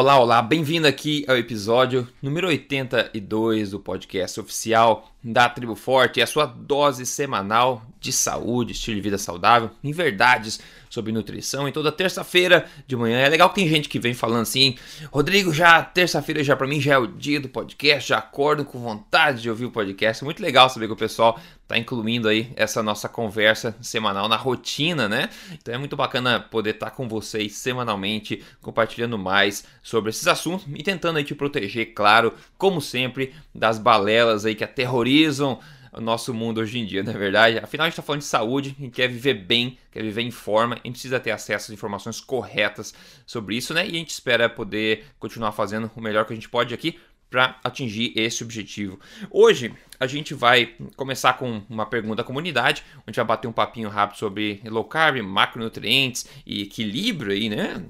Olá, olá, bem-vindo aqui ao episódio número 82 do podcast oficial da Tribo Forte, a sua dose semanal de saúde, estilo de vida saudável, em verdades sobre nutrição. E toda terça-feira de manhã é legal que tem gente que vem falando assim: Rodrigo, já terça-feira já para mim já é o dia do podcast, já acordo com vontade de ouvir o podcast. Muito legal saber que o pessoal tá incluindo aí essa nossa conversa semanal na rotina, né? Então é muito bacana poder estar tá com vocês semanalmente, compartilhando mais sobre esses assuntos e tentando aí te proteger, claro, como sempre, das balelas aí que aterrorizam o nosso mundo hoje em dia, não é verdade? Afinal, a gente está falando de saúde, a gente quer viver bem, quer viver em forma, a gente precisa ter acesso às informações corretas sobre isso, né? E a gente espera poder continuar fazendo o melhor que a gente pode aqui para atingir esse objetivo. Hoje a gente vai começar com uma pergunta da comunidade, onde a gente vai bater um papinho rápido sobre low carb, macronutrientes e equilíbrio aí, né?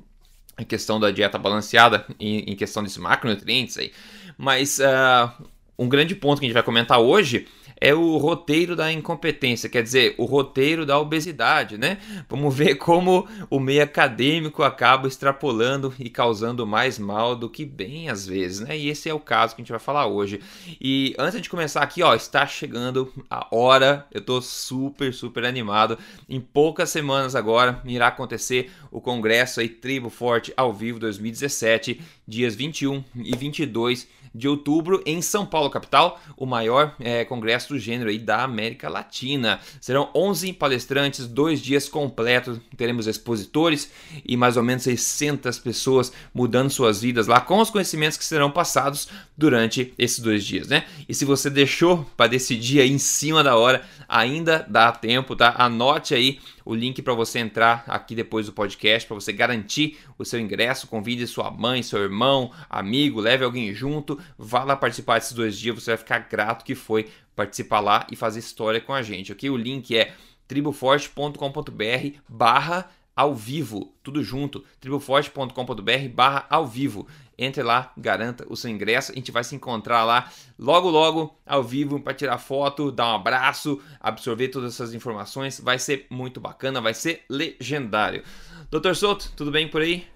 Em questão da dieta balanceada, em questão desses macronutrientes aí. Mas uh, um grande ponto que a gente vai comentar hoje é o roteiro da incompetência, quer dizer, o roteiro da obesidade, né? Vamos ver como o meio acadêmico acaba extrapolando e causando mais mal do que bem às vezes, né? E esse é o caso que a gente vai falar hoje. E antes de começar aqui, ó, está chegando a hora, eu tô super, super animado. Em poucas semanas agora irá acontecer o congresso aí Tribo Forte ao vivo 2017, dias 21 e 22 de outubro em São Paulo, capital, o maior é, congresso do gênero aí da América Latina. Serão 11 palestrantes, dois dias completos, teremos expositores e mais ou menos 600 pessoas mudando suas vidas lá com os conhecimentos que serão passados durante esses dois dias, né? E se você deixou para decidir aí em cima da hora, ainda dá tempo, tá? Anote aí o link para você entrar aqui depois do podcast, para você garantir o seu ingresso. Convide sua mãe, seu irmão, amigo, leve alguém junto, vá lá participar desses dois dias. Você vai ficar grato que foi participar lá e fazer história com a gente, ok? O link é triboforte.com.br barra ao vivo, tudo junto, triboforte.com.br barra ao vivo. Entre lá, garanta o seu ingresso. A gente vai se encontrar lá logo, logo, ao vivo, para tirar foto, dar um abraço, absorver todas essas informações. Vai ser muito bacana, vai ser legendário. Doutor Souto, tudo bem por aí?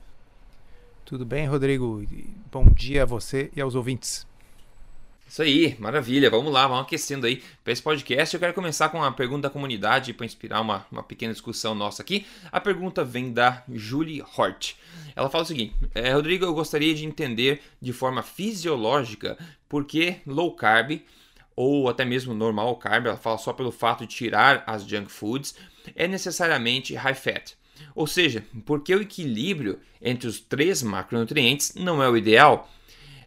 Tudo bem, Rodrigo. Bom dia a você e aos ouvintes. Isso aí, maravilha. Vamos lá, vamos aquecendo aí para esse podcast. Eu quero começar com uma pergunta da comunidade para inspirar uma, uma pequena discussão nossa aqui. A pergunta vem da Julie Hort. Ela fala o seguinte: é, Rodrigo, eu gostaria de entender de forma fisiológica por que low carb ou até mesmo normal carb, ela fala só pelo fato de tirar as junk foods, é necessariamente high fat. Ou seja, porque o equilíbrio entre os três macronutrientes não é o ideal.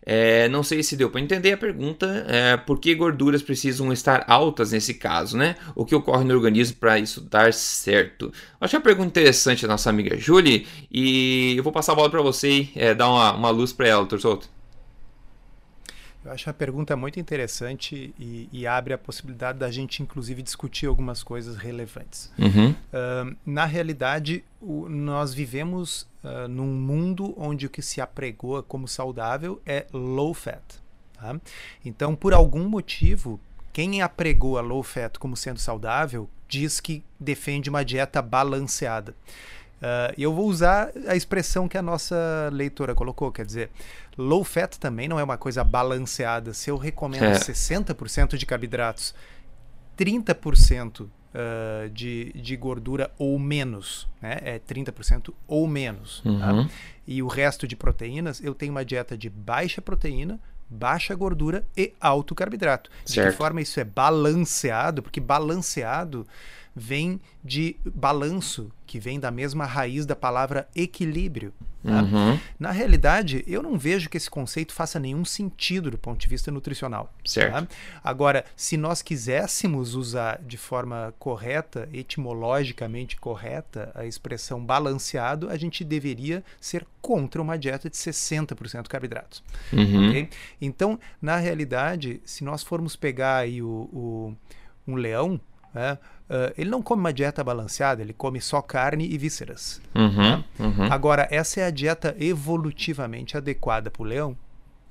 É, não sei se deu para entender a pergunta, é, por que gorduras precisam estar altas nesse caso, né? O que ocorre no organismo para isso dar certo? Acho a pergunta interessante da nossa amiga Julie e eu vou passar a bola para você e é, dar uma, uma luz para ela, Dr. Eu acho a pergunta muito interessante e, e, abre a possibilidade da gente, inclusive, discutir algumas coisas relevantes. Uhum. Uh, na realidade, o, nós vivemos uh, num mundo onde o que se apregoa como saudável é low fat. Tá? Então, por algum motivo, quem apregou a low fat como sendo saudável diz que defende uma dieta balanceada. Uh, eu vou usar a expressão que a nossa leitora colocou, quer dizer, low fat também não é uma coisa balanceada. Se eu recomendo é. 60% de carboidratos, 30% uh, de, de gordura ou menos, né? é 30% ou menos, tá? uhum. tá? e o resto de proteínas, eu tenho uma dieta de baixa proteína, baixa gordura e alto carboidrato. Certo. De que forma isso é balanceado? Porque balanceado vem de balanço, que vem da mesma raiz da palavra equilíbrio. Tá? Uhum. Na realidade, eu não vejo que esse conceito faça nenhum sentido do ponto de vista nutricional. Certo. Tá? Agora, se nós quiséssemos usar de forma correta, etimologicamente correta, a expressão balanceado, a gente deveria ser contra uma dieta de 60% carboidratos. Uhum. Okay? Então, na realidade, se nós formos pegar aí o, o um leão, né? Uh, ele não come uma dieta balanceada, ele come só carne e vísceras. Uhum, né? uhum. Agora, essa é a dieta evolutivamente adequada para o leão.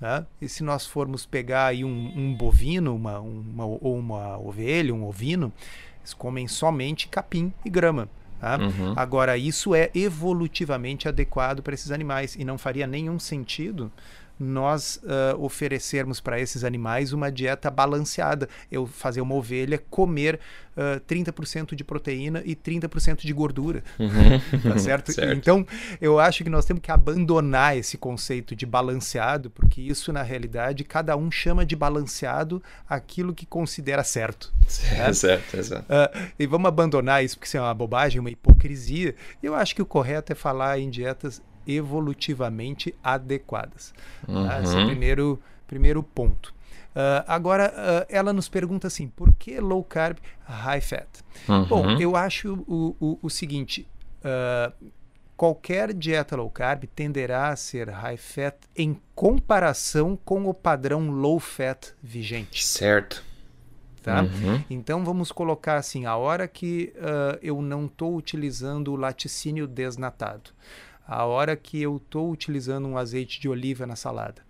Né? E se nós formos pegar aí um, um bovino, uma, uma, ou uma ovelha, um ovino, eles comem somente capim e grama. Tá? Uhum. Agora, isso é evolutivamente adequado para esses animais e não faria nenhum sentido nós uh, oferecermos para esses animais uma dieta balanceada. Eu fazer uma ovelha comer uh, 30% de proteína e 30% de gordura. Uhum. tá certo? certo? Então, eu acho que nós temos que abandonar esse conceito de balanceado, porque isso, na realidade, cada um chama de balanceado aquilo que considera certo. Certo, certo, exato. Uh, e vamos abandonar isso, porque isso é uma bobagem, uma hipocrisia. Eu acho que o correto é falar em dietas evolutivamente adequadas. Uhum. Tá? Esse é o uhum. primeiro, primeiro ponto. Uh, agora, uh, ela nos pergunta assim: por que low carb, high fat? Uhum. Bom, eu acho o, o, o seguinte: uh, qualquer dieta low carb tenderá a ser high fat em comparação com o padrão low fat vigente. Certo. Tá? Uhum. Então vamos colocar assim: a hora que eu não estou utilizando o laticínio desnatado, a hora que eu estou utilizando um azeite de oliva na salada,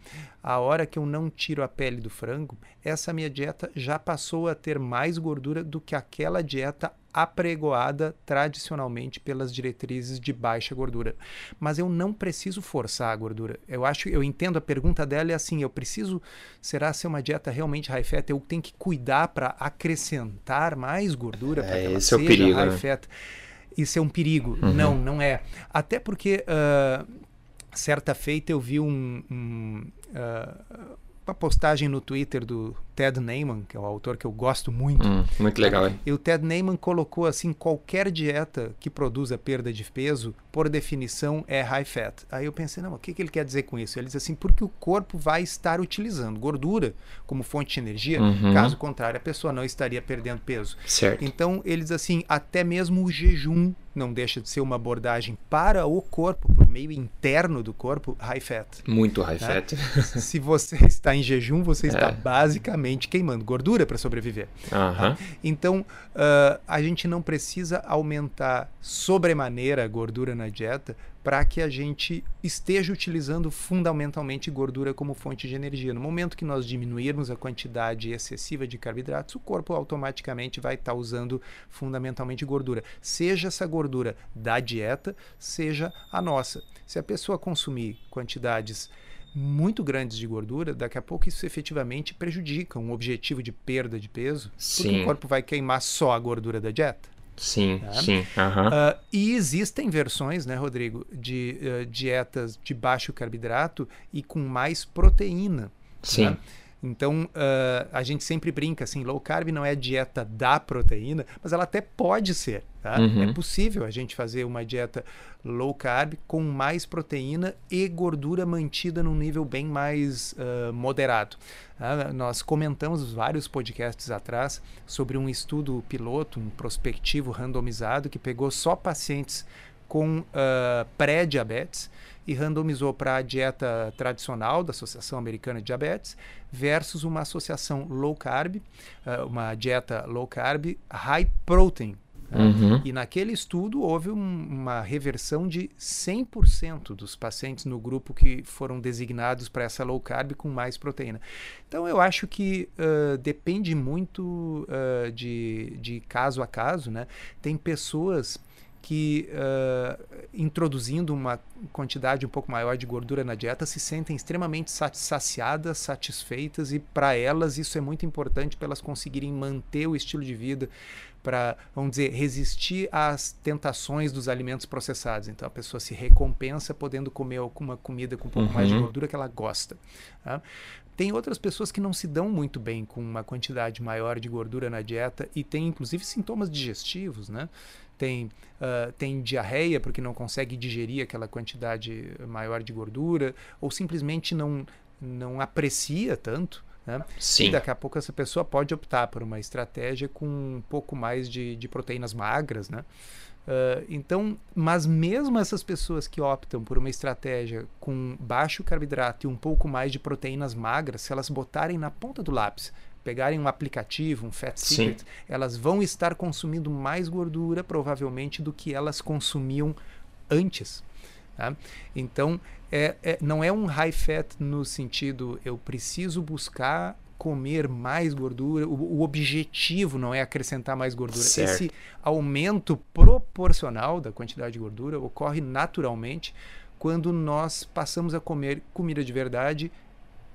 a hora que eu não tiro a pele do frango, essa minha dieta já passou a ter mais gordura do que aquela dieta apregoada tradicionalmente pelas diretrizes de baixa gordura. Mas eu não preciso forçar a gordura. Eu acho, eu entendo a pergunta dela é assim, eu preciso, será ser uma dieta realmente high fat? Eu tenho que cuidar para acrescentar mais gordura para é, que ela seja é o perigo, high né? fat isso é um perigo. Uhum. Não, não é. Até porque uh, certa feita eu vi um, um uh, uma postagem no Twitter do Ted Neyman, que é um autor que eu gosto muito. Hum, muito legal, hein? E o Ted Neyman colocou assim: qualquer dieta que produza perda de peso, por definição, é high fat. Aí eu pensei, não, o que, que ele quer dizer com isso? Ele diz assim: porque o corpo vai estar utilizando gordura como fonte de energia, uhum. caso contrário, a pessoa não estaria perdendo peso. Certo. Então, ele diz assim: até mesmo o jejum não deixa de ser uma abordagem para o corpo, para o meio interno do corpo, high fat. Muito high né? fat. Se você está em jejum, você está é. basicamente queimando gordura para sobreviver. Tá? Então, uh, a gente não precisa aumentar sobremaneira a gordura na dieta para que a gente esteja utilizando fundamentalmente gordura como fonte de energia. No momento que nós diminuirmos a quantidade excessiva de carboidratos, o corpo automaticamente vai estar tá usando fundamentalmente gordura, seja essa gordura da dieta, seja a nossa. Se a pessoa consumir quantidades muito grandes de gordura, daqui a pouco isso efetivamente prejudica um objetivo de perda de peso, Sim. porque o corpo vai queimar só a gordura da dieta. Sim, né? sim. Uhum. Uh, e existem versões, né, Rodrigo, de uh, dietas de baixo carboidrato e com mais proteína. Sim. Né? Então, uh, a gente sempre brinca assim, low carb não é dieta da proteína, mas ela até pode ser. Tá? Uhum. É possível a gente fazer uma dieta low carb com mais proteína e gordura mantida num nível bem mais uh, moderado. Uh, nós comentamos vários podcasts atrás sobre um estudo piloto, um prospectivo randomizado que pegou só pacientes com uh, pré-diabetes e randomizou para a dieta tradicional da Associação Americana de Diabetes versus uma associação low carb, uh, uma dieta low carb high protein. Né? Uhum. E naquele estudo houve um, uma reversão de 100% dos pacientes no grupo que foram designados para essa low carb com mais proteína. Então eu acho que uh, depende muito de, de caso a caso. Né? Tem pessoas que uh, introduzindo uma quantidade um pouco maior de gordura na dieta se sentem extremamente saciadas, satisfeitas e para elas isso é muito importante para elas conseguirem manter o estilo de vida para, vamos dizer, resistir às tentações dos alimentos processados. Então a pessoa se recompensa podendo comer alguma comida com um pouco uhum. mais de uhum. gordura que ela gosta. Tá? Tem outras pessoas que não se dão muito bem com uma quantidade maior de gordura na dieta e tem inclusive sintomas digestivos, né? Tem, uh, tem diarreia porque não consegue digerir aquela quantidade maior de gordura ou simplesmente não, não aprecia tanto né? Sim. E daqui a pouco essa pessoa pode optar por uma estratégia com um pouco mais de, de proteínas magras, né? Uh, então, mas mesmo essas pessoas que optam por uma estratégia com baixo carboidrato e um pouco mais de proteínas magras, se elas botarem na ponta do lápis, pegarem um aplicativo, um Fat Secret, Sim. elas vão estar consumindo mais gordura provavelmente do que elas consumiam antes. Tá? Então, é, é, não é um high fat no sentido eu preciso buscar comer mais gordura, o, o objetivo não é acrescentar mais gordura. Certo. Esse aumento proporcional da quantidade de gordura ocorre naturalmente quando nós passamos a comer comida de verdade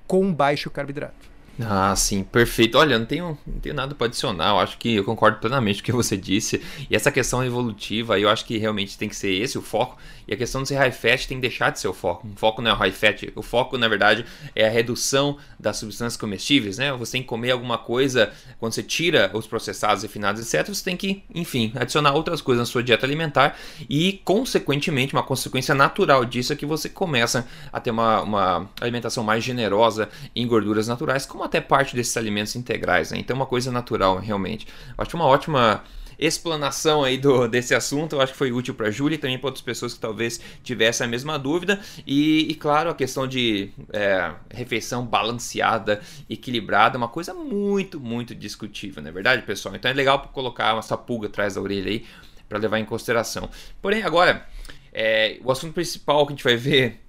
com baixo carboidrato. Ah, sim, perfeito. Olha, não tenho, não tenho nada para adicionar. Eu acho que eu concordo plenamente com o que você disse. E essa questão evolutiva, eu acho que realmente tem que ser esse o foco. E a questão de ser high fat tem que deixar de ser o foco. O foco não é o high fat. O foco, na verdade, é a redução das substâncias comestíveis, né? Você tem que comer alguma coisa, quando você tira os processados, refinados, etc., você tem que, enfim, adicionar outras coisas na sua dieta alimentar. E, consequentemente, uma consequência natural disso é que você começa a ter uma, uma alimentação mais generosa em gorduras naturais, como até parte desses alimentos integrais, né? Então, é uma coisa natural, realmente. Eu acho uma ótima explanação aí do, desse assunto. Eu acho que foi útil para a Júlia e também para outras pessoas que talvez tivessem a mesma dúvida. E, e claro, a questão de é, refeição balanceada, equilibrada, é uma coisa muito, muito discutível, não é verdade, pessoal? Então é legal colocar essa pulga atrás da orelha aí para levar em consideração. Porém, agora, é, o assunto principal que a gente vai ver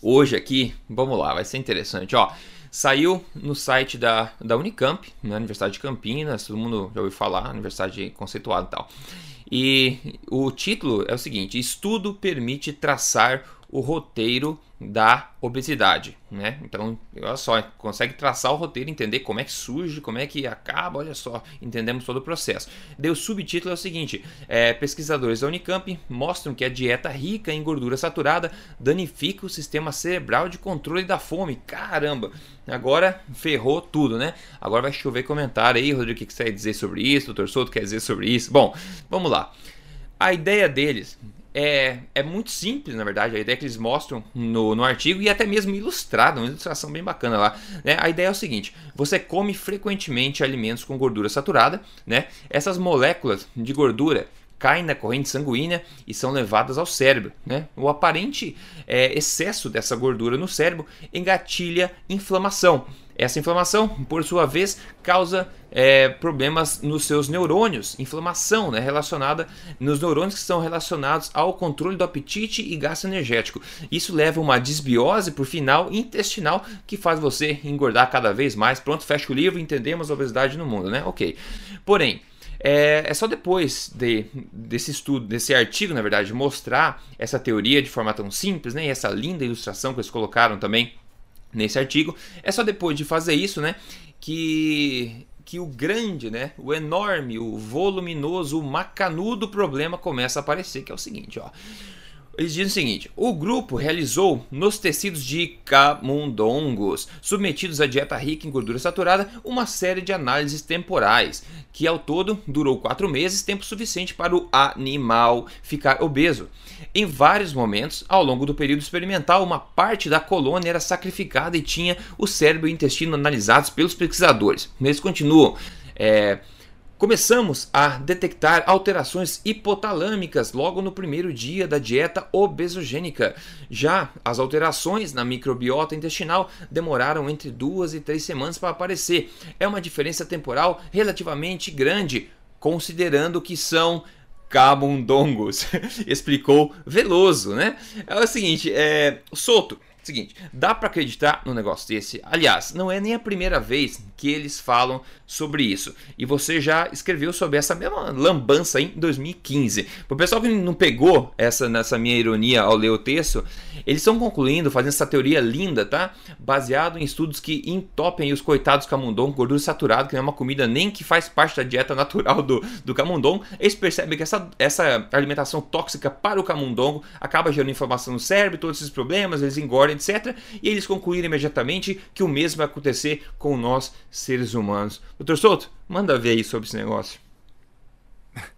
hoje aqui, vamos lá, vai ser interessante, ó. Saiu no site da, da Unicamp, na né, Universidade de Campinas, todo mundo já ouviu falar, Universidade conceituada e tal. E o título é o seguinte: Estudo permite traçar o roteiro da obesidade, né? Então, olha só, consegue traçar o roteiro, entender como é que surge, como é que acaba, olha só, entendemos todo o processo. Deu o subtítulo é o seguinte: é, pesquisadores da Unicamp mostram que a dieta rica em gordura saturada danifica o sistema cerebral de controle da fome. Caramba! Agora ferrou tudo, né? Agora vai chover comentário aí, Rodrigo, o que você quer dizer sobre isso? Doutor Souto quer dizer sobre isso? Bom, vamos lá. A ideia deles é, é muito simples, na verdade, a ideia que eles mostram no, no artigo e até mesmo ilustrado, uma ilustração bem bacana lá. Né? A ideia é o seguinte: você come frequentemente alimentos com gordura saturada, né? Essas moléculas de gordura caem na corrente sanguínea e são levadas ao cérebro. Né? O aparente é, excesso dessa gordura no cérebro engatilha inflamação. Essa inflamação, por sua vez, causa é, problemas nos seus neurônios, inflamação né, relacionada nos neurônios que estão relacionados ao controle do apetite e gasto energético. Isso leva a uma desbiose, por final, intestinal, que faz você engordar cada vez mais. Pronto, fecha o livro, entendemos a obesidade no mundo, né? Ok. Porém, é, é, só depois de, desse estudo, desse artigo, na verdade, mostrar essa teoria de forma tão simples, né? E essa linda ilustração que eles colocaram também nesse artigo. É só depois de fazer isso, né, que que o grande, né, o enorme, o voluminoso, o macanudo problema começa a aparecer, que é o seguinte, ó. Eles dizem o seguinte: o grupo realizou nos tecidos de camundongos, submetidos à dieta rica em gordura saturada, uma série de análises temporais, que ao todo durou quatro meses, tempo suficiente para o animal ficar obeso. Em vários momentos, ao longo do período experimental, uma parte da colônia era sacrificada e tinha o cérebro e o intestino analisados pelos pesquisadores. Eles continuam. É, Começamos a detectar alterações hipotalâmicas logo no primeiro dia da dieta obesogênica. Já as alterações na microbiota intestinal demoraram entre duas e três semanas para aparecer. É uma diferença temporal relativamente grande, considerando que são camundongos, explicou Veloso, né? É o seguinte, é, Soto, seguinte, dá para acreditar no negócio desse? Aliás, não é nem a primeira vez que eles falam sobre isso. E você já escreveu sobre essa mesma lambança em 2015. O pessoal que não pegou essa nessa minha ironia ao ler o texto, eles estão concluindo, fazendo essa teoria linda, tá? Baseado em estudos que entopem os coitados camundongos, gordura saturada, que não é uma comida nem que faz parte da dieta natural do, do camundongo. Eles percebem que essa, essa alimentação tóxica para o camundongo acaba gerando inflamação no cérebro, todos esses problemas, eles engordam, etc. E eles concluíram imediatamente que o mesmo vai acontecer com nós seres humanos. Doutor Souto, manda ver aí sobre esse negócio.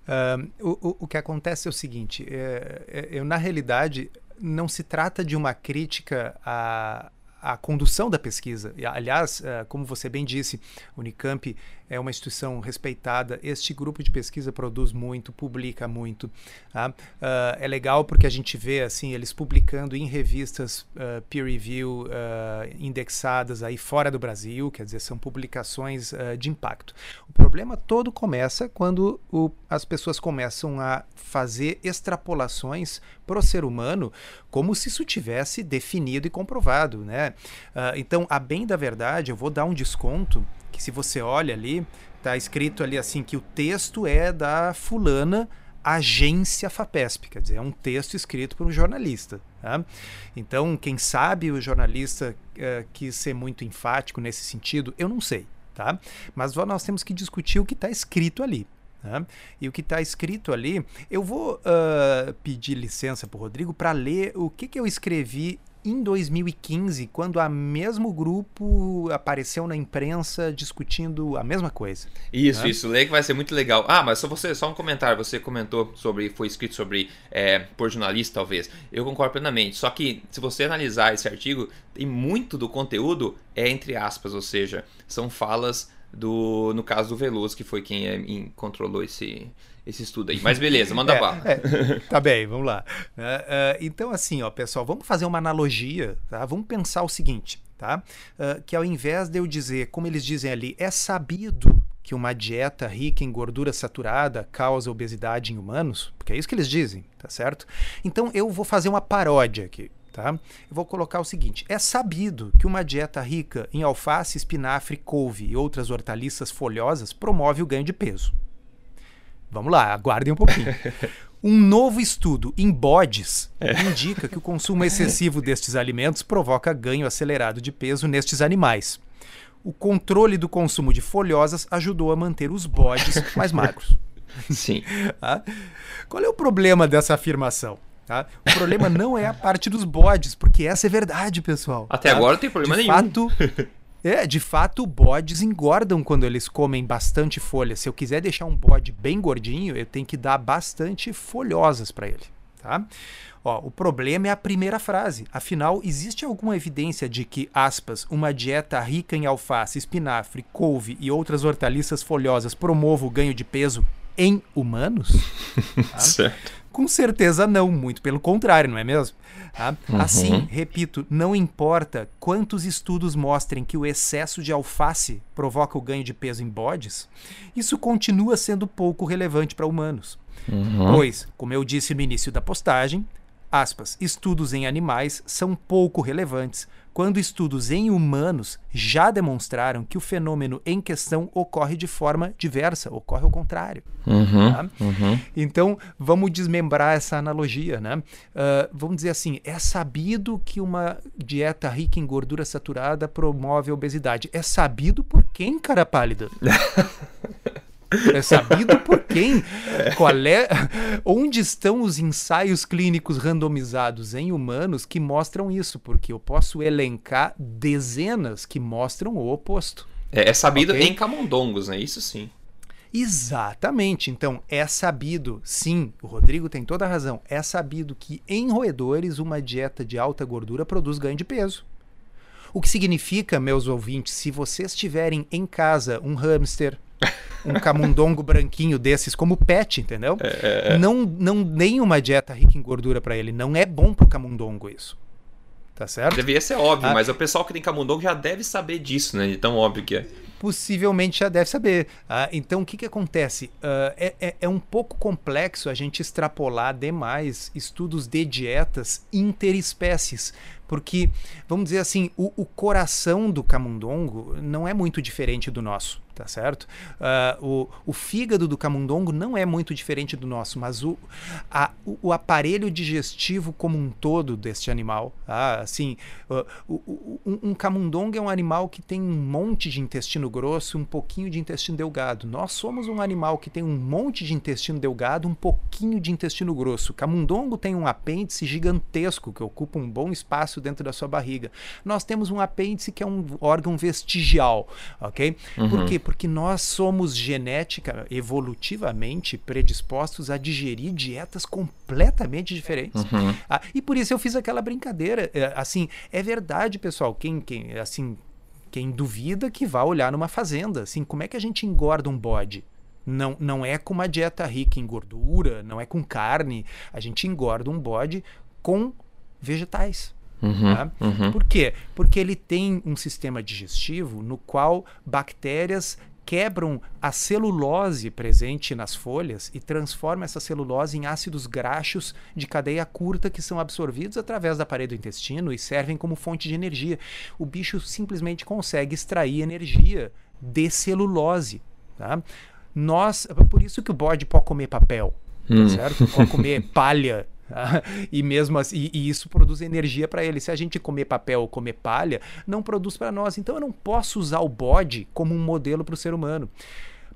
Uh, o, o que acontece é o seguinte: é, é, eu, na realidade, não se trata de uma crítica à, condução da pesquisa. Aliás, uh, como você bem disse, Unicamp é uma instituição respeitada. Este grupo de pesquisa produz muito, publica muito. Tá? Uh, é legal porque a gente vê assim eles publicando em revistas uh, peer review uh, indexadas aí fora do Brasil, quer dizer, são publicações de impacto. O problema todo começa quando o, as pessoas começam a fazer extrapolações para o ser humano como se isso tivesse definido e comprovado, né? então, a bem da verdade, eu vou dar um desconto que se você olha ali, tá escrito ali assim que o texto é da fulana agência FAPESP, quer dizer, é um texto escrito por um jornalista. Tá? Então, quem sabe o jornalista uh, quis ser muito enfático nesse sentido, eu não sei. Tá? Mas nós temos que discutir o que está escrito ali. Tá? E o que está escrito ali, eu vou uh, pedir licença para o Rodrigo para ler o que, que eu escrevi em 2015, quando o mesmo grupo apareceu na imprensa discutindo a mesma coisa. Isso, né? isso. Leia que vai ser muito legal. Ah, mas só você, só um comentário. Você comentou sobre, foi escrito sobre é, por jornalista, talvez. Eu concordo plenamente. Só que se você analisar esse artigo, tem muito do conteúdo é entre aspas, ou seja, são falas do, no caso do Veloso, que foi quem é, controlou esse esse estudo aí. Mas beleza, manda é, bala. É, tá bem, vamos lá. Uh, uh, então, assim, ó, pessoal, vamos fazer uma analogia, tá? Vamos pensar o seguinte, tá? Uh, que ao invés de eu dizer, como eles dizem ali, é sabido que uma dieta rica em gordura saturada causa obesidade em humanos, porque é isso que eles dizem, tá certo? Então eu vou fazer uma paródia aqui. Tá? Eu vou colocar o seguinte: é sabido que uma dieta rica em alface, espinafre, couve e outras hortaliças folhosas promove o ganho de peso. Vamos lá, aguardem um pouquinho. Um novo estudo em bodes é. indica que o consumo excessivo destes alimentos provoca ganho acelerado de peso nestes animais. O controle do consumo de folhosas ajudou a manter os bodes mais magros. Sim. Ah? Qual é o problema dessa afirmação? Tá? O problema não é a parte dos bodes, porque essa é verdade, pessoal. Até tá? agora não tem problema de nenhum. Fato, É, de fato, bodes engordam quando eles comem bastante folha. Se eu quiser deixar um bode bem gordinho, eu tenho que dar bastante folhosas para ele, tá? Ó, o problema é a primeira frase. Afinal, existe alguma evidência de que, aspas, uma dieta rica em alface, espinafre, couve e outras hortaliças folhosas promova o ganho de peso em humanos? Tá? certo. Com certeza não, muito pelo contrário, não é mesmo? Tá? Uhum. Assim, repito, não importa quantos estudos mostrem que o excesso de alface provoca o ganho de peso em bodes, isso continua sendo pouco relevante para humanos. Uhum. Pois, como eu disse no início da postagem, aspas, estudos em animais são pouco relevantes quando estudos em humanos já demonstraram que o fenômeno em questão ocorre de forma diversa, ocorre ao contrário. Uhum, tá? uhum. Então, vamos desmembrar essa analogia. Né? Uh, vamos dizer assim: é sabido que uma dieta rica em gordura saturada promove a obesidade. É sabido por quem, cara pálida? É sabido por quem? Qual é? Onde estão os ensaios clínicos randomizados em humanos que mostram isso? Porque eu posso elencar dezenas que mostram o oposto. É, é sabido okay? em camundongos, né? Isso sim. Exatamente. Então, é sabido, sim, o Rodrigo tem toda a razão. É sabido que em roedores uma dieta de alta gordura produz ganho de peso. O que significa, meus ouvintes, se vocês tiverem em casa um hamster, um camundongo branquinho desses como pet, entendeu? É, é, é. Não, não nem uma dieta rica em gordura para ele. Não é bom pro camundongo isso. Tá certo? Deveria ser óbvio, ah, mas o pessoal que tem camundongo já deve saber disso, né? De tão óbvio que é. Possivelmente já deve saber. Ah, então, o que, que acontece? Uh, é, é, é um pouco complexo a gente extrapolar demais estudos de dietas interespécies, porque, vamos dizer assim, o, o coração do camundongo não é muito diferente do nosso tá certo? Uh, o, o fígado do camundongo não é muito diferente do nosso, mas o, a, o, o, aparelho digestivo como um todo deste animal, tá? assim, uh, o, um, um, camundongo é um animal que tem um monte de intestino grosso, um pouquinho de intestino delgado. Nós somos um animal que tem um monte de intestino delgado, um pouquinho de intestino grosso. Camundongo tem um apêndice gigantesco que ocupa um bom espaço dentro da sua barriga. Nós temos um apêndice que é um órgão vestigial, ok? Uhum. Por quê? Porque nós somos genética, evolutivamente predispostos a digerir dietas completamente diferentes. Uhum. Ah, e por isso eu fiz aquela brincadeira. É, assim, é verdade, pessoal. Quem, quem assim, Quem duvida que vá olhar numa fazenda. Assim, como é que a gente engorda um bode? Não, não é com uma dieta rica em gordura, não é com carne. A gente engorda um bode com vegetais. Uhum, tá? uhum. Por quê? Porque ele tem um sistema digestivo no qual bactérias quebram a celulose presente nas folhas e transformam essa celulose em ácidos graxos de cadeia curta que são absorvidos através da parede do intestino e servem como fonte de energia. O bicho simplesmente consegue extrair energia de celulose. Tá? Nós, por isso que o bode pode comer papel, tá hum. certo? Pode comer palha e mesmo assim, e, isso produz energia para ele. Se a gente comer papel ou comer palha, não produz para nós. Então eu não posso usar o bode como um modelo para o ser humano.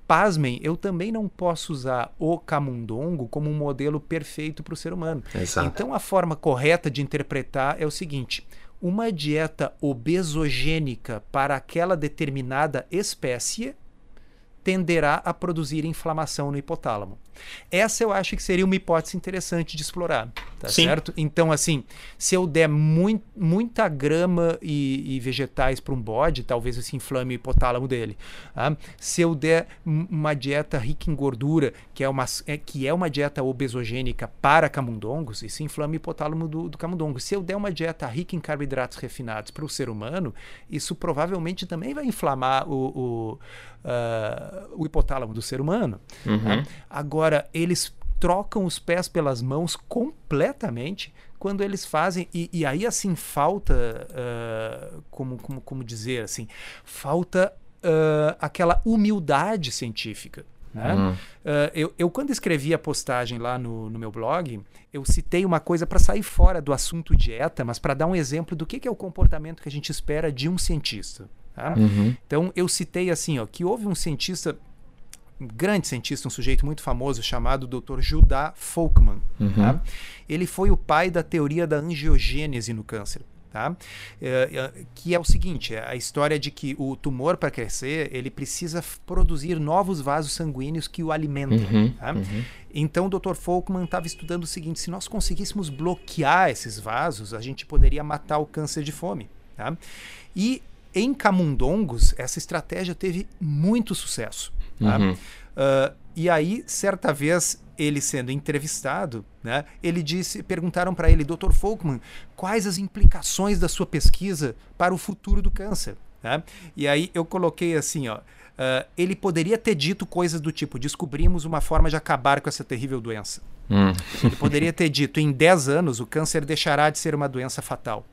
Pasmem, eu também não posso usar o camundongo como um modelo perfeito para o ser humano. Exato. Então a forma correta de interpretar é o seguinte: uma dieta obesogênica para aquela determinada espécie tenderá a produzir inflamação no hipotálamo. Essa eu acho que seria uma hipótese interessante de explorar, tá Sim. certo? Então, assim, se eu der muito, muita grama e, e vegetais para um bode, talvez se inflame o hipotálamo dele. Tá? Se eu der uma dieta rica em gordura, que é uma, é, que é uma dieta obesogênica para camundongos, isso inflama o hipotálamo do, do camundongo. Se eu der uma dieta rica em carboidratos refinados para o ser humano, isso provavelmente também vai inflamar o, o, uh, o hipotálamo do ser humano. Uhum. Tá? Agora, Agora, eles trocam os pés pelas mãos completamente quando eles fazem e, e aí assim falta uh, como, como, como dizer assim falta uh, aquela humildade científica né? Uhum. Uh, eu, eu, quando escrevi a postagem lá no, no meu blog, eu citei uma coisa para sair fora do assunto dieta, mas para dar um exemplo do que, que, é o comportamento que a gente espera de um cientista. Tá? Uhum. Então eu citei assim, ó, que houve um cientista grande cientista, um sujeito muito famoso chamado Dr. Judá Folkman. Uhum. Tá? Ele foi o pai da teoria da angiogênese no câncer. Tá? É, é, que é o seguinte, é a história de que o tumor para crescer ele precisa produzir novos vasos sanguíneos que o alimentem. Uhum, tá? uhum. Então o Dr. Folkman estava estudando o seguinte: se nós conseguíssemos bloquear esses vasos, a gente poderia matar o câncer de fome. Tá? E em camundongos essa estratégia teve muito sucesso. Tá? Uhum. Uh, e aí, certa vez, ele sendo entrevistado, né, ele disse, perguntaram para ele, Dr. Folkman, quais as implicações da sua pesquisa para o futuro do câncer? Né? E aí eu coloquei assim, ó, uh, ele poderia ter dito coisas do tipo, descobrimos uma forma de acabar com essa terrível doença. Hum. Ele poderia ter dito, em 10 anos o câncer deixará de ser uma doença fatal.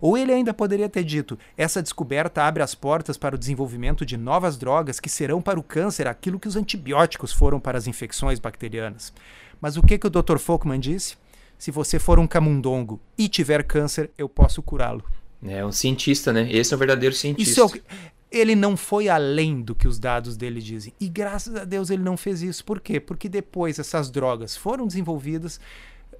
Ou ele ainda poderia ter dito: essa descoberta abre as portas para o desenvolvimento de novas drogas que serão para o câncer aquilo que os antibióticos foram para as infecções bacterianas. Mas o que, que o Dr. Folkman disse? Se você for um camundongo e tiver câncer, eu posso curá-lo. É um cientista, né? Esse é o verdadeiro cientista. Isso é o. Ele não foi além do que os dados dele dizem. E graças a Deus ele não fez isso. Por quê? Porque depois essas drogas foram desenvolvidas,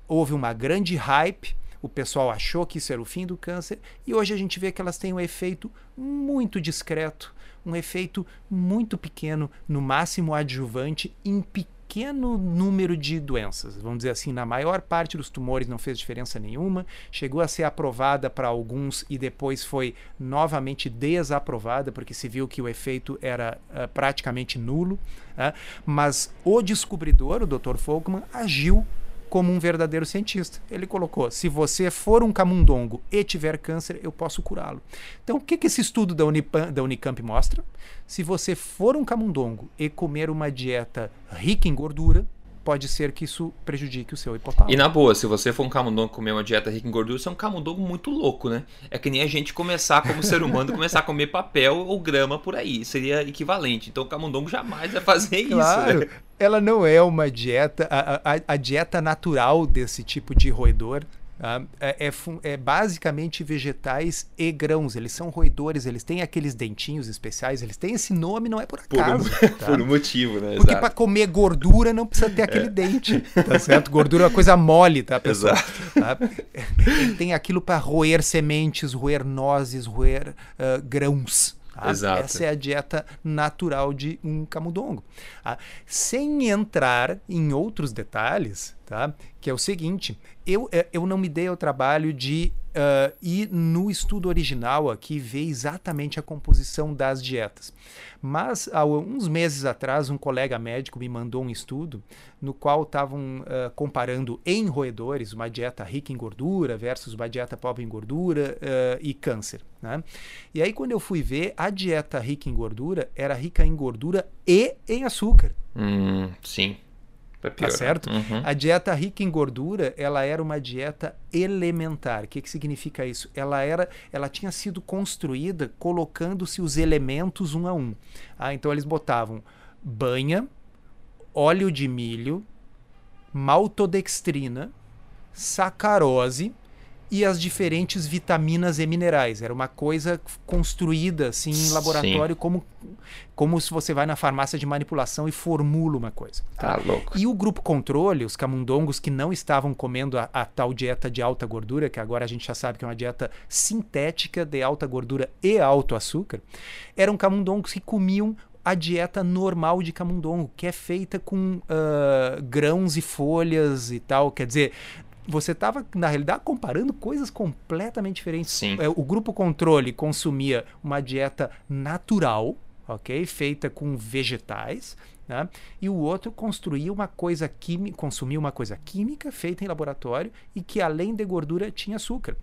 houve uma grande hype o pessoal achou que isso era o fim do câncer e hoje a gente vê que elas têm um efeito muito discreto, um efeito muito pequeno, no máximo adjuvante, em pequeno número de doenças. Vamos dizer assim, na maior parte dos tumores não fez diferença nenhuma, chegou a ser aprovada para alguns e depois foi novamente desaprovada, porque se viu que o efeito era uh, praticamente nulo. Uh, mas o descobridor, o Dr. Folkman, agiu como um verdadeiro cientista. Ele colocou: se você for um camundongo e tiver câncer, eu posso curá-lo. Então, o que, que esse estudo da, Unipam, da Unicamp mostra? Se você for um camundongo e comer uma dieta rica em gordura, pode ser que isso prejudique o seu hipotálamo. E na boa, se você for um camundongo comer uma dieta rica em gordura, você é um camundongo muito louco, né? É que nem a gente começar como ser humano, começar a comer papel ou grama por aí. Seria equivalente. Então o camundongo jamais vai fazer claro. isso. Né? Ela não é uma dieta, a, a, a dieta natural desse tipo de roedor é, é, é, basicamente vegetais e grãos. Eles são roedores, eles têm aqueles dentinhos especiais, eles têm esse nome, não é por acaso. Por um, tá? por um motivo, né? Porque para comer gordura não precisa ter aquele é. dente, tá certo? Gordura é uma coisa mole, tá, pessoal? Exato. Tá? Tem aquilo para roer sementes, roer nozes, roer uh, grãos. Tá? Exato. Essa é a dieta natural de um camundongo. Tá? Sem entrar em outros detalhes, tá? Que é o seguinte: eu, é, eu não me dei ao trabalho de uh, ir no estudo original aqui ver exatamente a composição das dietas. Mas há uns meses atrás, um colega médico me mandou um estudo no qual estavam uh, comparando em roedores uma dieta rica em gordura versus uma dieta pobre em gordura uh, e câncer. Né? E aí, quando eu fui ver, a dieta rica em gordura era rica em gordura e em açúcar. Hum, sim. Pior, tá certo? Uhum. A dieta rica em gordura, ela era uma dieta elementar. O que, que significa isso? Ela era, ela tinha sido construída colocando-se os elementos um a um. Ah, então eles botavam banha, óleo de milho, maltodextrina, sacarose e as diferentes vitaminas e minerais. Era uma coisa construída assim em laboratório como como se você vai na farmácia de manipulação e formula uma coisa. Tá, louco. E o grupo controle, os camundongos que não estavam comendo a, a, tal dieta de alta gordura, que agora a gente já sabe que é uma dieta sintética de alta gordura e alto açúcar, eram camundongos que comiam a dieta normal de camundongo, que é feita com uh, grãos e folhas e tal. Quer dizer, você estava, na realidade, comparando coisas completamente diferentes. Sim. É, o grupo controle consumia uma dieta natural, ok? Feita com vegetais, né? E o outro construía uma coisa química, consumia uma coisa química feita em laboratório e que além de gordura tinha açúcar.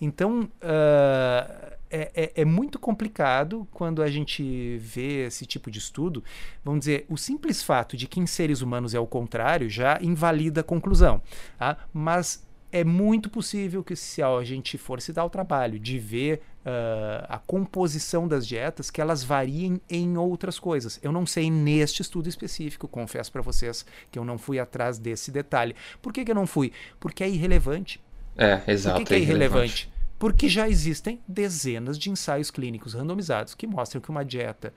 Então uh, é, é, é, muito complicado quando a gente vê esse tipo de estudo. Vamos dizer, o simples fato de que em seres humanos é o contrário já invalida a conclusão. Tá? Mas é muito possível que se a gente for se dar o trabalho de ver uh, a composição das dietas, que elas variem em outras coisas. Eu não sei neste estudo específico, confesso para vocês que eu não fui atrás desse detalhe. Por que, que eu não fui? Porque é irrelevante. É, exato. Por que, que é, é irrelevante? irrelevante? Porque já existem dezenas de ensaios clínicos randomizados que mostram que uma dieta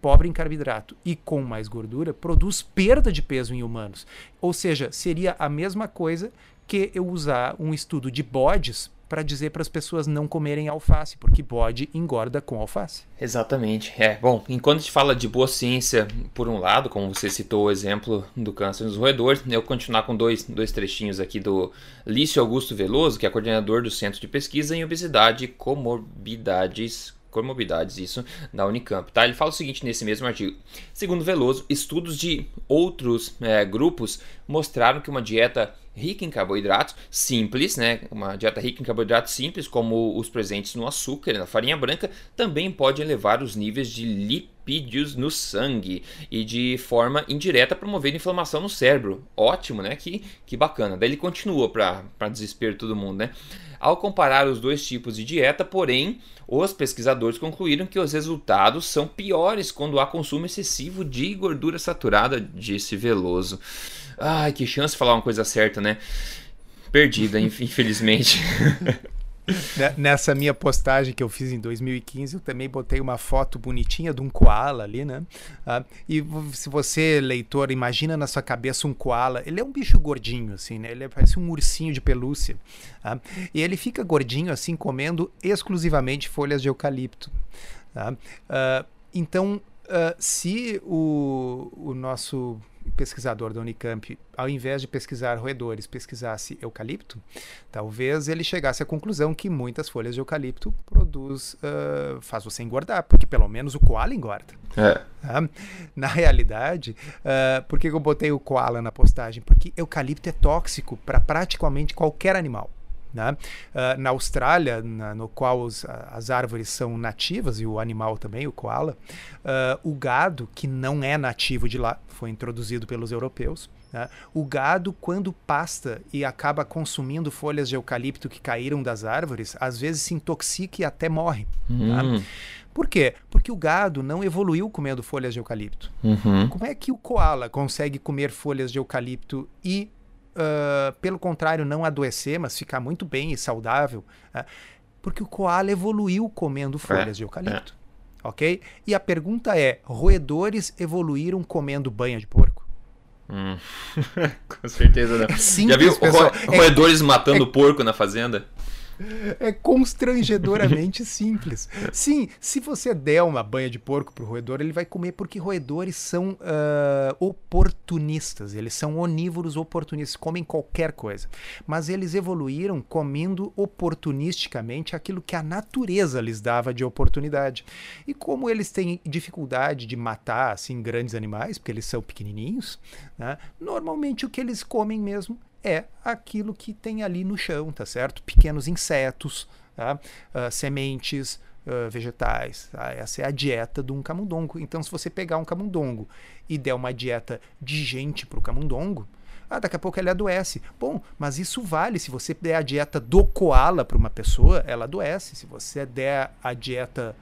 pobre em carboidrato e com mais gordura produz perda de peso em humanos. Ou seja, seria a mesma coisa que eu usar um estudo de bodes para dizer para as pessoas não comerem alface, porque bode engorda com alface. Exatamente. É, bom, enquanto a gente fala de boa ciência, por um lado, como você citou o exemplo do câncer nos roedores, eu vou continuar com dois, dois trechinhos aqui do Lício Augusto Veloso, que é coordenador do Centro de Pesquisa em Obesidade e Comorbidades comorbidades, isso, da Unicamp. Tá? Ele fala o seguinte nesse mesmo artigo. Segundo Veloso, estudos de outros é, grupos mostraram que uma dieta rica em carboidratos simples, né? Uma dieta rica em carboidratos simples, como os presentes no açúcar e na farinha branca, também pode elevar os níveis de lipídios no sangue e de forma indireta promover inflamação no cérebro. Ótimo, né? Que, que bacana. Daí ele continua para desespero de todo mundo, né? Ao comparar os dois tipos de dieta, porém, os pesquisadores concluíram que os resultados são piores quando há consumo excessivo de gordura saturada, disse Veloso. Ai, que chance de falar uma coisa certa, né? Perdida, infelizmente. Nessa minha postagem que eu fiz em 2015, eu também botei uma foto bonitinha de um koala ali, né? Ah, e se você, leitor, imagina na sua cabeça um koala, ele é um bicho gordinho, assim, né? Ele parece um ursinho de pelúcia. Ah, e ele fica gordinho, assim, comendo exclusivamente folhas de eucalipto. Tá? Ah, então, Uh, se o, o nosso pesquisador da Unicamp, ao invés de pesquisar roedores, pesquisasse eucalipto, talvez ele chegasse à conclusão que muitas folhas de eucalipto produz, uh, faz você engordar, porque pelo menos o koala engorda. É. Tá? Na realidade, uh, por que eu botei o koala na postagem? Porque eucalipto é tóxico para praticamente qualquer animal. Né? Uh, na Austrália, na, no qual os, as árvores são nativas e o animal também, o koala, uh, o gado, que não é nativo de lá, foi introduzido pelos europeus, né? o gado, quando pasta e acaba consumindo folhas de eucalipto que caíram das árvores, às vezes se intoxica e até morre. Hum. Por quê? Porque o gado não evoluiu comendo folhas de eucalipto. Uhum. Como é que o koala consegue comer folhas de eucalipto e uh, pelo contrário, não adoecer, mas ficar muito bem e saudável, uh, porque o koala evoluiu comendo é, folhas é, de eucalipto. É. Ok? E a pergunta é: roedores evoluíram comendo banha de porco? Hum. Com certeza não. É simples, Já viu pessoal, roedores é, matando porco na fazenda? É constrangedoramente simples. Sim, se você der uma banha de porco pro roedor, ele vai comer porque roedores são uh, oportunistas. Eles são onívoros oportunistas, comem qualquer coisa. Mas eles evoluíram comendo oportunisticamente aquilo que a natureza lhes dava de oportunidade. E como eles têm dificuldade de matar assim grandes animais, porque eles são pequenininhos, né, normalmente o que eles comem mesmo é aquilo que tem ali no chão, tá certo? Pequenos insetos, tá? uh, sementes, uh, vegetais. Tá? Essa é a dieta de um camundongo. Então, se você pegar um camundongo e der uma dieta de gente para o camundongo, ah, daqui a pouco ele adoece. Bom, mas isso vale. Se você der a dieta do koala para uma pessoa, ela adoece. Se você der a dieta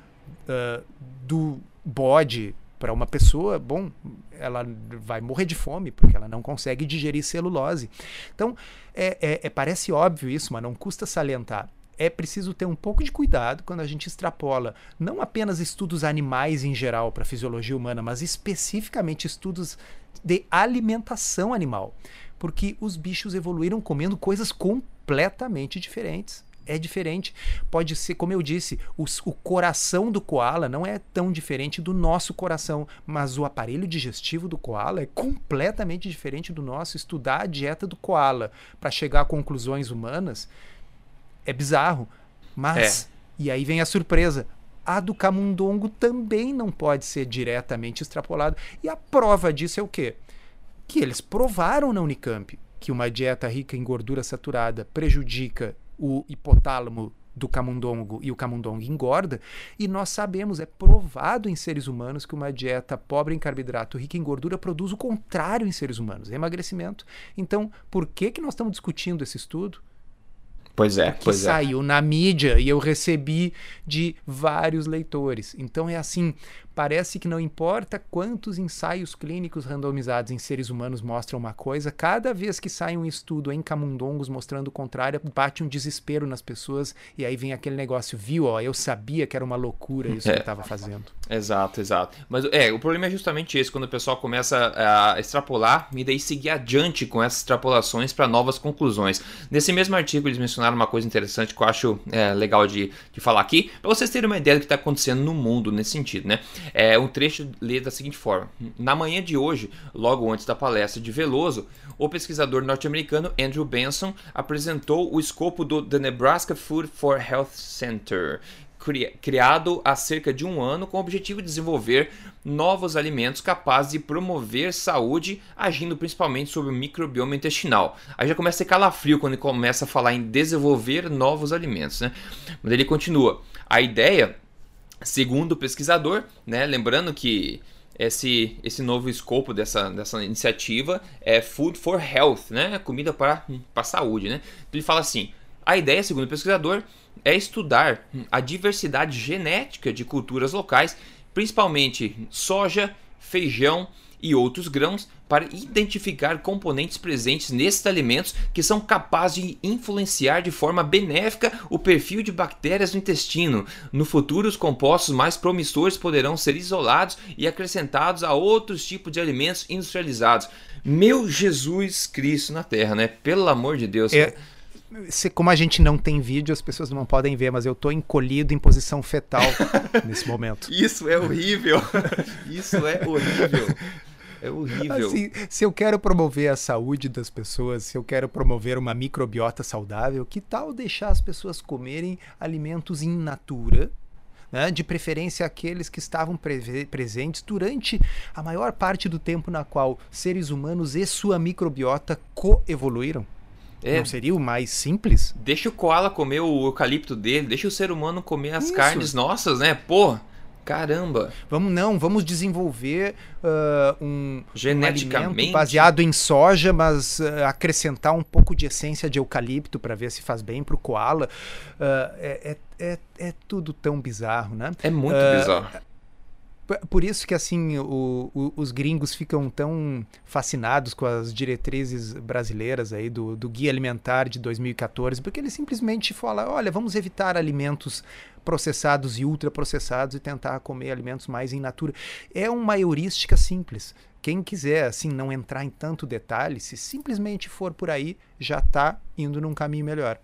uh, do bode para uma pessoa, bom, ela vai morrer de fome porque ela não consegue digerir celulose. Então, é, é, é, parece óbvio isso, mas não custa salientar. É preciso ter um pouco de cuidado quando a gente extrapola não apenas estudos animais em geral para a fisiologia humana, mas especificamente estudos de alimentação animal. Porque os bichos evoluíram comendo coisas completamente diferentes é diferente. Pode ser, como eu disse, o, o coração do koala não é tão diferente do nosso coração, mas o aparelho digestivo do koala é completamente diferente do nosso. Estudar a dieta do koala para chegar a conclusões humanas é bizarro. Mas, é. e aí vem a surpresa, a do camundongo também não pode ser diretamente extrapolada. E a prova disso é o quê? Que eles provaram na Unicamp que uma dieta rica em gordura saturada prejudica o hipotálamo do camundongo e o camundongo engorda, e nós sabemos, é provado em seres humanos que uma dieta pobre em carboidrato, rica em gordura, produz o contrário em seres humanos, emagrecimento. Então, por que, que nós estamos discutindo esse estudo? Pois é, que pois é. saiu na mídia e eu recebi de vários leitores. Então é assim, Parece que não importa quantos ensaios clínicos randomizados em seres humanos mostram uma coisa, cada vez que sai um estudo em camundongos mostrando o contrário, bate um desespero nas pessoas e aí vem aquele negócio, viu? Ó, eu sabia que era uma loucura isso é. que eu estava fazendo. Exato, exato. Mas é, o problema é justamente esse, quando o pessoal começa a extrapolar e daí seguir adiante com essas extrapolações para novas conclusões. Nesse mesmo artigo eles mencionaram uma coisa interessante que eu acho é, legal de, de falar aqui, para vocês terem uma ideia do que está acontecendo no mundo nesse sentido, né? É, um trecho lê da seguinte forma: Na manhã de hoje, logo antes da palestra de Veloso, o pesquisador norte-americano Andrew Benson apresentou o escopo do The Nebraska Food for Health Center, criado há cerca de um ano com o objetivo de desenvolver novos alimentos capazes de promover saúde, agindo principalmente sobre o microbioma intestinal. Aí já começa a ter calafrio quando ele começa a falar em desenvolver novos alimentos, né? Mas ele continua. A ideia Segundo o pesquisador, né, lembrando que esse, esse novo escopo dessa, dessa iniciativa é Food for Health, né, comida para, a saúde. Né? Ele fala assim: a ideia, segundo o pesquisador, é estudar a diversidade genética de culturas locais, principalmente soja, feijão e outros grãos, para identificar componentes presentes nesses alimentos que são capazes de influenciar de forma benéfica o perfil de bactérias no intestino. No futuro, os compostos mais promissores poderão ser isolados e acrescentados a outros tipos de alimentos industrializados. Meu Jesus Cristo na Terra, né? Pelo amor de Deus. É, se, como a gente não tem vídeo, as pessoas não podem ver, mas eu tô encolhido em posição fetal nesse momento. Isso é horrível. Isso é horrível. É horrível. Assim, se eu quero promover a saúde das pessoas, se eu quero promover uma microbiota saudável, que tal deixar as pessoas comerem alimentos in natura? Né? de preferência aqueles que estavam pre presentes durante a maior parte do tempo na qual seres humanos e sua microbiota coevoluíram. É. Não seria o mais simples? Deixa o koala comer o eucalipto dele, deixa o ser humano comer as Isso. carnes nossas, né? Pô, Caramba! Vamos não, vamos desenvolver uh, um, geneticamente um baseado em soja, mas uh, acrescentar um pouco de essência de eucalipto para ver se faz bem para o koala. Uh, é, é, é, é, tudo tão bizarro, né? É muito bizarro. Por isso que assim o, o, os gringos ficam tão fascinados com as diretrizes brasileiras aí do, do guia alimentar de 2014, porque ele simplesmente fala, olha, vamos evitar alimentos processados e ultraprocessados e tentar comer alimentos mais in natura. É uma heurística simples. Quem quiser assim não entrar em tanto detalhe, se simplesmente for por aí, já está indo num caminho melhor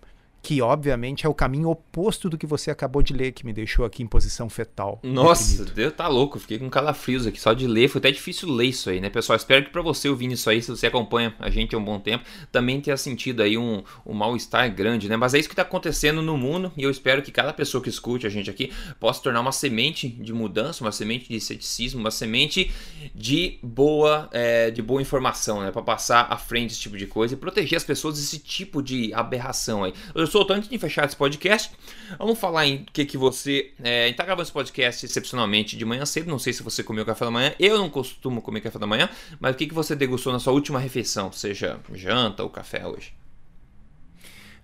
que obviamente é o caminho oposto do que você acabou de ler, que me deixou aqui em posição fetal. Nossa, Deus tá louco, fiquei com calafrios aqui só de ler, foi até difícil ler isso aí, né, pessoal? Espero que para você ouvindo isso aí, se você acompanha a gente há um bom tempo, também tenha sentido aí um, um mal-estar grande, né? Mas é isso que tá acontecendo no mundo e eu espero que cada pessoa que escute a gente aqui possa tornar uma semente de mudança, uma semente de ceticismo, uma semente de boa, é, de boa informação, né, para passar à frente esse tipo de coisa e proteger as pessoas desse tipo de aberração aí. Eu solto antes de fechar esse podcast. Vamos falar em que que você. É, tá gravando esse podcast excepcionalmente de manhã cedo. Não sei se você comeu café da manhã. Eu não costumo comer café da manhã, mas o que, que você degustou na sua última refeição, seja janta ou café hoje?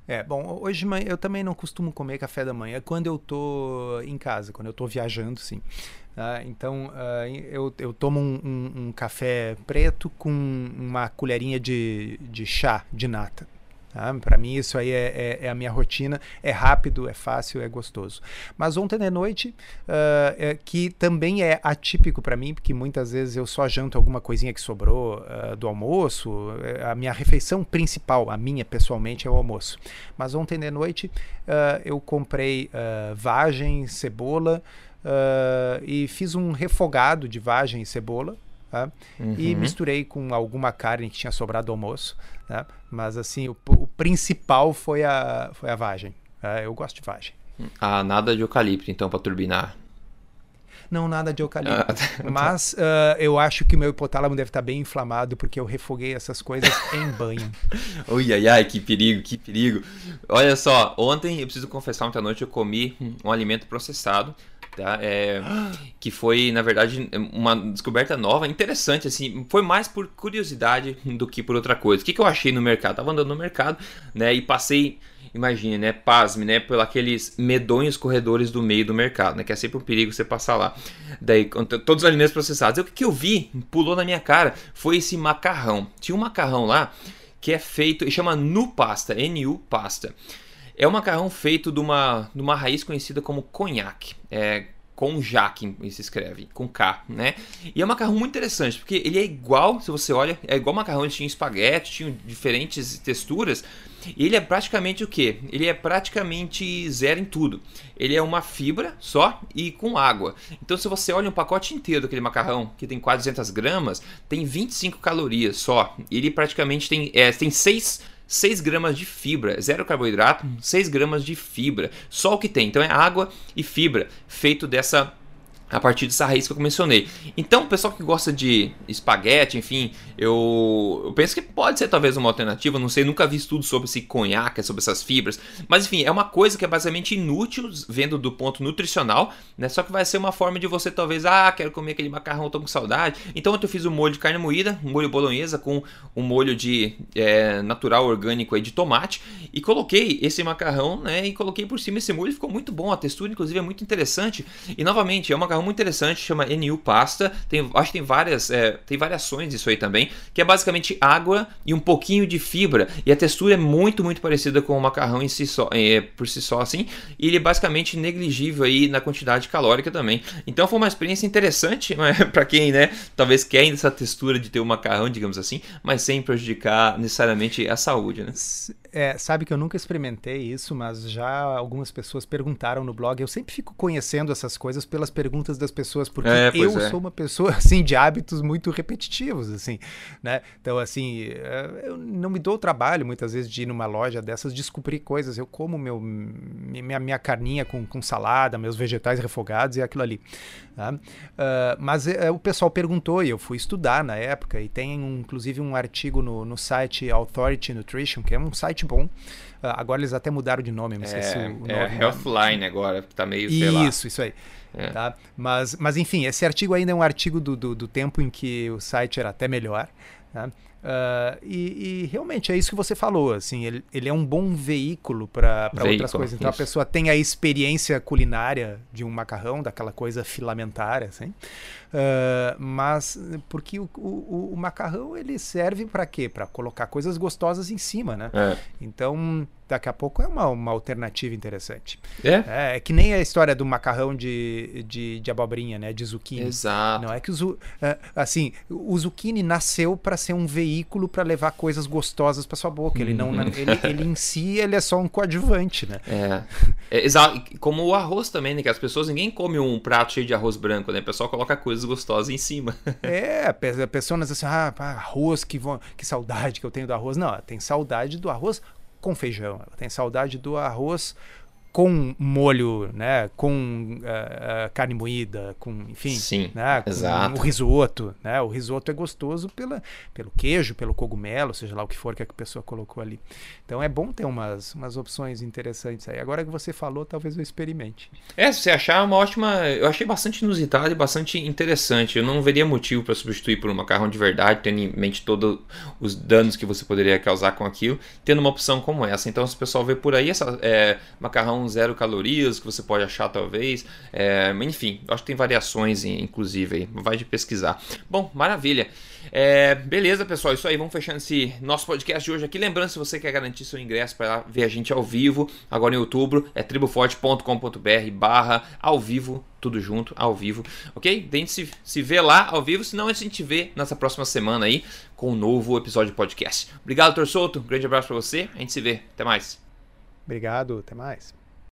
É, bom, hoje eu também não costumo comer café da manhã quando eu tô em casa, quando eu tô viajando, sim. Uh, então, uh, eu, eu tomo um, um, um, café preto com uma colherinha de, de chá de nata. Tá? Para mim, isso aí é, é, é, a minha rotina. É rápido, é fácil, é gostoso. Mas ontem de noite, uh, é, que também é atípico para mim, porque muitas vezes eu só janto alguma coisinha que sobrou uh, do almoço. É, a minha refeição principal, a minha pessoalmente, é o almoço. Mas ontem de noite, uh, eu comprei vagem, cebola e fiz um refogado de vagem e cebola. Tá? Uhum. E misturei com alguma carne que tinha sobrado do almoço. Né? Mas assim, o, o, principal foi a, foi a vagem. É, eu gosto de vagem. Ah, nada de eucalipto então para turbinar. Não, nada de eucalipto. Ah, tá. Mas uh, eu acho que o meu hipotálamo deve estar bem inflamado porque eu refoguei essas coisas em banho. Ui, ai, ai, que perigo, que perigo. Olha só, ontem, eu preciso confessar, ontem à noite eu comi um alimento processado tá? É, que foi, na verdade, uma descoberta nova, interessante, assim, foi mais por curiosidade do que por outra coisa. O que, que eu achei no mercado? Tava andando no mercado, né, e passei imagine, né, pasme, né, por aqueles medonhos corredores do meio do mercado, né, que é sempre um perigo você passar lá. Daí, todos os alimentos processados. E o que, eu vi, pulou na minha cara, foi esse macarrão. Tinha um macarrão lá que é feito, e chama Nu Pasta, N-U Pasta. É um macarrão feito de uma, de uma raiz conhecida como conhaque. É, com jaque se escreve, com K, né? E é um macarrão muito interessante, porque ele é igual, se você olha, é igual macarrão, eles tinham espaguete, tinham diferentes texturas, e ele é praticamente o que? Ele é praticamente zero em tudo. Ele é uma fibra só e com água. Então, se você olha um pacote inteiro daquele macarrão, que tem quase 200 gramas, tem 25 calorias só. Ele praticamente tem, é, tem 6 6 gramas de fibra, zero carboidrato, 6 gramas de fibra, só o que tem. Então é água e fibra feito dessa a partir dessa raiz que eu mencionei. Então, o pessoal que gosta de espaguete, enfim, eu, eu, penso que pode ser talvez uma alternativa. Não sei, nunca vi estudo sobre esse conhaque, sobre essas fibras. Mas enfim, é uma coisa que é basicamente inútil, vendo do ponto nutricional, né? Só que vai ser uma forma de você talvez, ah, quero comer aquele macarrão, tô com saudade. Então, eu fiz um molho de carne moída, um molho bolonhesa com um molho de é, natural orgânico aí de tomate e coloquei esse macarrão, né? E coloquei por cima esse molho, ficou muito bom. A textura, inclusive, é muito interessante. E novamente, é um macarrão muito interessante, chama NU Pasta. Tem, acho que tem várias, é, tem variações disso aí também, que é basicamente água e um pouquinho de fibra. E a textura é muito, muito parecida com o macarrão em si só, é, por si só, assim. E ele é basicamente negligível aí na quantidade calórica também. Então foi uma experiência interessante para quem, né, talvez quer essa textura de ter o um macarrão, digamos assim, mas sem prejudicar necessariamente a saúde, né? É, sabe que eu nunca experimentei isso, mas já algumas pessoas perguntaram no blog. Eu sempre fico conhecendo essas coisas pelas perguntas das pessoas, porque é, eu é. sou uma pessoa assim de hábitos muito repetitivos, assim, né? Então, assim, é, eu não me dou o trabalho muitas vezes de ir numa loja dessas descobrir coisas. Eu como meu minha, minha carninha com, com salada, meus vegetais refogados e aquilo ali. Tá? Uh, mas uh, o pessoal perguntou e eu fui estudar na época e tem um, inclusive um artigo no, no site Authority Nutrition, que é um site bom. Uh, agora eles até mudaram de nome, sei é, o nome. É Healthline agora, tá meio, Isso, isso aí. É. Tá? Mas, mas enfim, esse artigo ainda é um artigo do, do, do tempo em que o site era até melhor. Tá? Uh, e, e, realmente é isso que você falou, assim, ele, ele é um bom veículo para outras coisas. Então isso. a pessoa tem a experiência culinária de um macarrão, daquela coisa filamentar, assim. Uh, mas porque o, o, o, macarrão ele serve para quê? Para colocar coisas gostosas em cima, né? É. Então daqui a pouco é uma, uma alternativa interessante. É? é? é? que nem a história do macarrão de, de, de abobrinha, né? De zucchini. Exato. Não é que o, é, assim, o zucchini nasceu para ser um veículo para levar coisas gostosas para sua boca. Ele não, uhum. ele, ele em si ele é só um coadjuvante, né? É. é. Exato. Como o arroz também, né? Que as pessoas ninguém come um prato cheio de arroz branco, né? O pessoal coloca coisas gostosas em cima. É, a pessoa não diz assim, ah, arroz, que, que saudade que eu tenho do arroz. Não, tem saudade do arroz com feijão. Ela tem saudade do arroz com molho, né, com uh, uh, carne moída, com, enfim, Sim, né, com exato. o risoto, né? O risoto é gostoso pela, pelo queijo, pelo cogumelo, seja lá o que for que a pessoa colocou ali. Então é bom ter umas, umas opções interessantes aí. Agora que você falou, talvez eu experimente. É, se você achar uma ótima, eu achei bastante inusitado e bastante interessante. Eu não veria motivo para substituir por um macarrão de verdade, tendo em mente todos os danos que você poderia causar com aquilo, tendo uma opção como essa. Então, se o pessoal vê por aí essa é, macarrão zero calorias que você pode achar talvez. É, enfim, acho que tem variações inclusive aí. Vai de pesquisar. Bom, maravilha. É, beleza, pessoal, isso aí. Vamos fechando esse nosso podcast de hoje aqui. Lembrando, se você quer garantir seu ingresso para ver a gente ao vivo, agora em outubro, é triboforte.com.br barra ao vivo, tudo junto, ao vivo, ok? A gente se, se vê lá ao vivo, senão a gente vê nessa próxima semana aí com um novo episódio de podcast. Obrigado, Torçoto. Um grande abraço para você. A gente se vê. Até mais. Obrigado, até mais.